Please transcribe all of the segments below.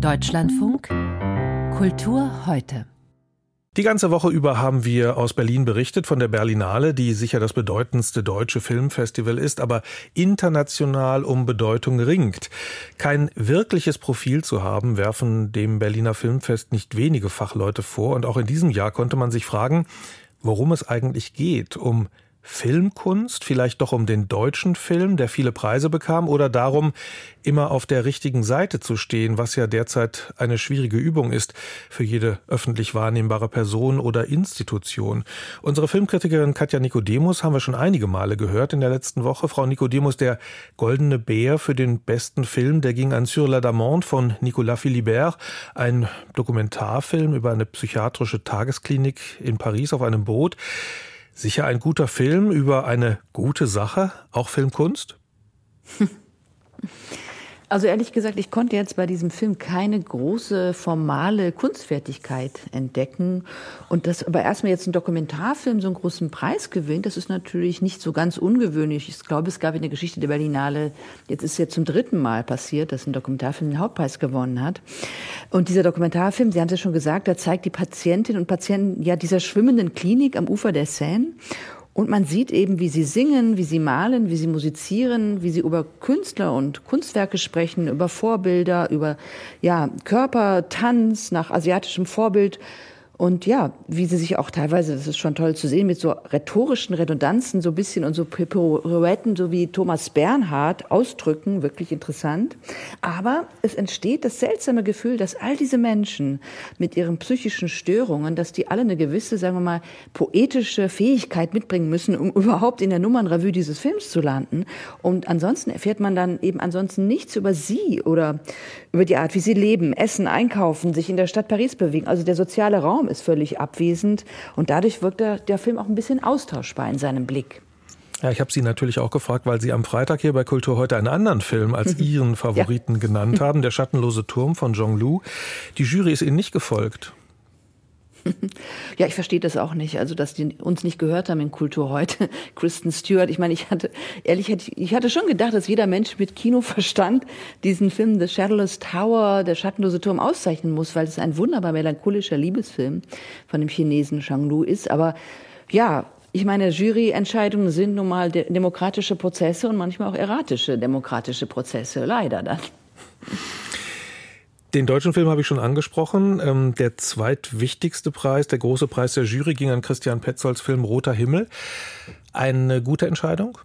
Deutschlandfunk Kultur heute. Die ganze Woche über haben wir aus Berlin berichtet von der Berlinale, die sicher das bedeutendste deutsche Filmfestival ist, aber international um Bedeutung ringt. Kein wirkliches Profil zu haben, werfen dem Berliner Filmfest nicht wenige Fachleute vor. Und auch in diesem Jahr konnte man sich fragen, worum es eigentlich geht. Um Filmkunst, vielleicht doch um den deutschen Film, der viele Preise bekam, oder darum, immer auf der richtigen Seite zu stehen, was ja derzeit eine schwierige Übung ist für jede öffentlich wahrnehmbare Person oder Institution. Unsere Filmkritikerin Katja Nikodemus haben wir schon einige Male gehört in der letzten Woche. Frau Nikodemus, der Goldene Bär für den besten Film, der ging an Sur la Damande von Nicolas Philibert, ein Dokumentarfilm über eine psychiatrische Tagesklinik in Paris auf einem Boot. Sicher ein guter Film über eine gute Sache, auch Filmkunst? Also ehrlich gesagt, ich konnte jetzt bei diesem Film keine große formale Kunstfertigkeit entdecken. Und dass aber erstmal jetzt ein Dokumentarfilm so einen großen Preis gewinnt, das ist natürlich nicht so ganz ungewöhnlich. Ich glaube, es gab in der Geschichte der Berlinale, jetzt ist es jetzt zum dritten Mal passiert, dass ein Dokumentarfilm den Hauptpreis gewonnen hat. Und dieser Dokumentarfilm, Sie haben es ja schon gesagt, der zeigt die Patientinnen und Patienten ja dieser schwimmenden Klinik am Ufer der Seine. Und man sieht eben, wie sie singen, wie sie malen, wie sie musizieren, wie sie über Künstler und Kunstwerke sprechen, über Vorbilder, über ja, Körper, Tanz nach asiatischem Vorbild. Und ja, wie sie sich auch teilweise, das ist schon toll zu sehen, mit so rhetorischen Redundanzen so ein bisschen und so Pirouetten, so wie Thomas Bernhard ausdrücken, wirklich interessant. Aber es entsteht das seltsame Gefühl, dass all diese Menschen mit ihren psychischen Störungen, dass die alle eine gewisse, sagen wir mal, poetische Fähigkeit mitbringen müssen, um überhaupt in der Nummernrevue dieses Films zu landen. Und ansonsten erfährt man dann eben ansonsten nichts über sie oder über die Art, wie sie leben, essen, einkaufen, sich in der Stadt Paris bewegen. Also der soziale Raum ist völlig abwesend und dadurch wirkt der, der Film auch ein bisschen austauschbar in seinem Blick. Ja, ich habe Sie natürlich auch gefragt, weil Sie am Freitag hier bei Kultur heute einen anderen Film als Ihren Favoriten ja. genannt haben, Der schattenlose Turm von Zhong Lu. Die Jury ist Ihnen nicht gefolgt. Ja, ich verstehe das auch nicht. Also, dass die uns nicht gehört haben in Kultur heute. Kristen Stewart. Ich meine, ich hatte, ehrlich, ich hatte schon gedacht, dass jeder Mensch mit Kinoverstand diesen Film The Shadowless Tower, der schattenlose Turm auszeichnen muss, weil es ein wunderbar melancholischer Liebesfilm von dem Chinesen Shang Lu ist. Aber ja, ich meine, Juryentscheidungen sind nun mal demokratische Prozesse und manchmal auch erratische demokratische Prozesse. Leider dann. Den deutschen Film habe ich schon angesprochen. Ähm, der zweitwichtigste Preis, der große Preis der Jury, ging an Christian Petzolds Film Roter Himmel. Eine gute Entscheidung?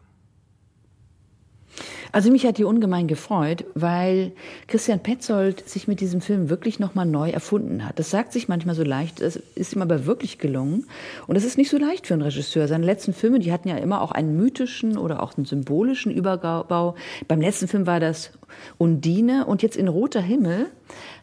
Also mich hat die ungemein gefreut, weil Christian Petzold sich mit diesem Film wirklich nochmal neu erfunden hat. Das sagt sich manchmal so leicht, es ist ihm aber wirklich gelungen. Und es ist nicht so leicht für einen Regisseur. Seine letzten Filme, die hatten ja immer auch einen mythischen oder auch einen symbolischen Überbau. Beim letzten Film war das Undine und jetzt in Roter Himmel,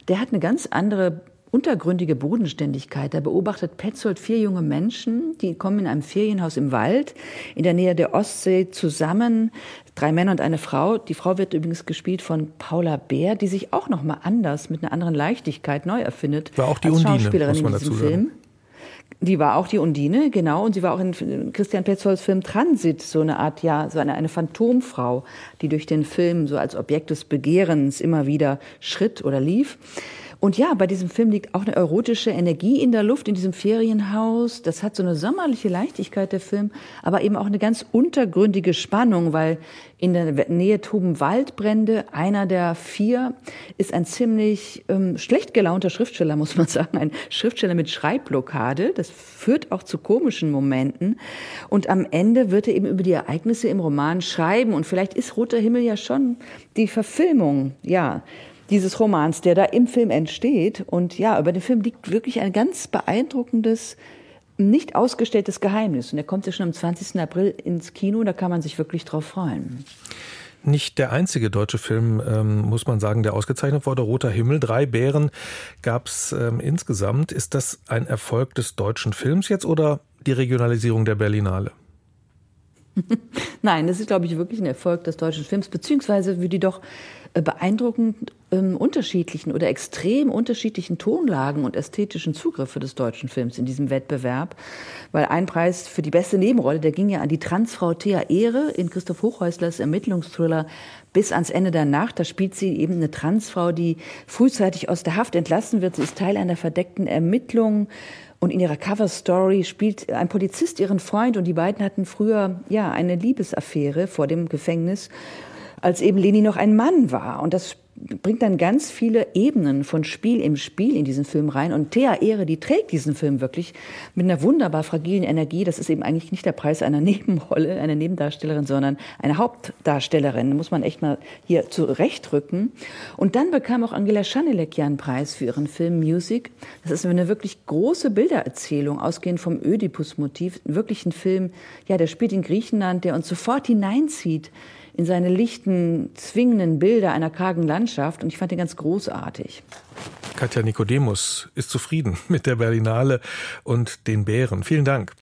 der hat eine ganz andere untergründige Bodenständigkeit. Da beobachtet Petzold vier junge Menschen, die kommen in einem Ferienhaus im Wald in der Nähe der Ostsee zusammen. Drei Männer und eine Frau. Die Frau wird übrigens gespielt von Paula Bär, die sich auch noch mal anders mit einer anderen Leichtigkeit neu erfindet. War auch die als Undine, muss man dazu Film. Die war auch die Undine, genau, und sie war auch in Christian Petzolds Film Transit so eine Art, ja, so eine, eine Phantomfrau, die durch den Film so als Objekt des Begehrens immer wieder schritt oder lief. Und ja, bei diesem Film liegt auch eine erotische Energie in der Luft, in diesem Ferienhaus. Das hat so eine sommerliche Leichtigkeit, der Film, aber eben auch eine ganz untergründige Spannung, weil in der Nähe toben Waldbrände. Einer der vier ist ein ziemlich ähm, schlecht gelaunter Schriftsteller, muss man sagen. Ein Schriftsteller mit Schreibblockade. Das führt auch zu komischen Momenten. Und am Ende wird er eben über die Ereignisse im Roman schreiben. Und vielleicht ist Roter Himmel ja schon die Verfilmung, ja, dieses Romans, der da im Film entsteht. Und ja, über den Film liegt wirklich ein ganz beeindruckendes, nicht ausgestelltes Geheimnis. Und er kommt ja schon am 20. April ins Kino, da kann man sich wirklich drauf freuen. Nicht der einzige deutsche Film, ähm, muss man sagen, der ausgezeichnet wurde. Roter Himmel, drei Bären gab es ähm, insgesamt. Ist das ein Erfolg des deutschen Films jetzt oder die Regionalisierung der Berlinale? Nein, das ist, glaube ich, wirklich ein Erfolg des deutschen Films, beziehungsweise wie die doch äh, beeindruckend ähm, unterschiedlichen oder extrem unterschiedlichen Tonlagen und ästhetischen Zugriffe des deutschen Films in diesem Wettbewerb. Weil ein Preis für die beste Nebenrolle, der ging ja an die Transfrau Thea Ehre in Christoph Hochhäuslers Ermittlungsthriller bis ans Ende der Nacht. Da spielt sie eben eine Transfrau, die frühzeitig aus der Haft entlassen wird. Sie ist Teil einer verdeckten Ermittlung. Und in ihrer Cover Story spielt ein Polizist ihren Freund und die beiden hatten früher ja eine Liebesaffäre vor dem Gefängnis, als eben Leni noch ein Mann war. Und das bringt dann ganz viele Ebenen von Spiel im Spiel in diesen Film rein. Und Thea Ehre, die trägt diesen Film wirklich mit einer wunderbar fragilen Energie. Das ist eben eigentlich nicht der Preis einer Nebenrolle, einer Nebendarstellerin, sondern eine Hauptdarstellerin. Da muss man echt mal hier zurechtrücken. Und dann bekam auch Angela Schanelek ja einen Preis für ihren Film Music. Das ist eine wirklich große Bildererzählung, ausgehend vom Ödipus-Motiv. Wirklich ein Film, ja, der spielt in Griechenland, der uns sofort hineinzieht in seine lichten, zwingenden Bilder einer kargen Landschaft. Und ich fand ihn ganz großartig. Katja Nikodemus ist zufrieden mit der Berlinale und den Bären. Vielen Dank.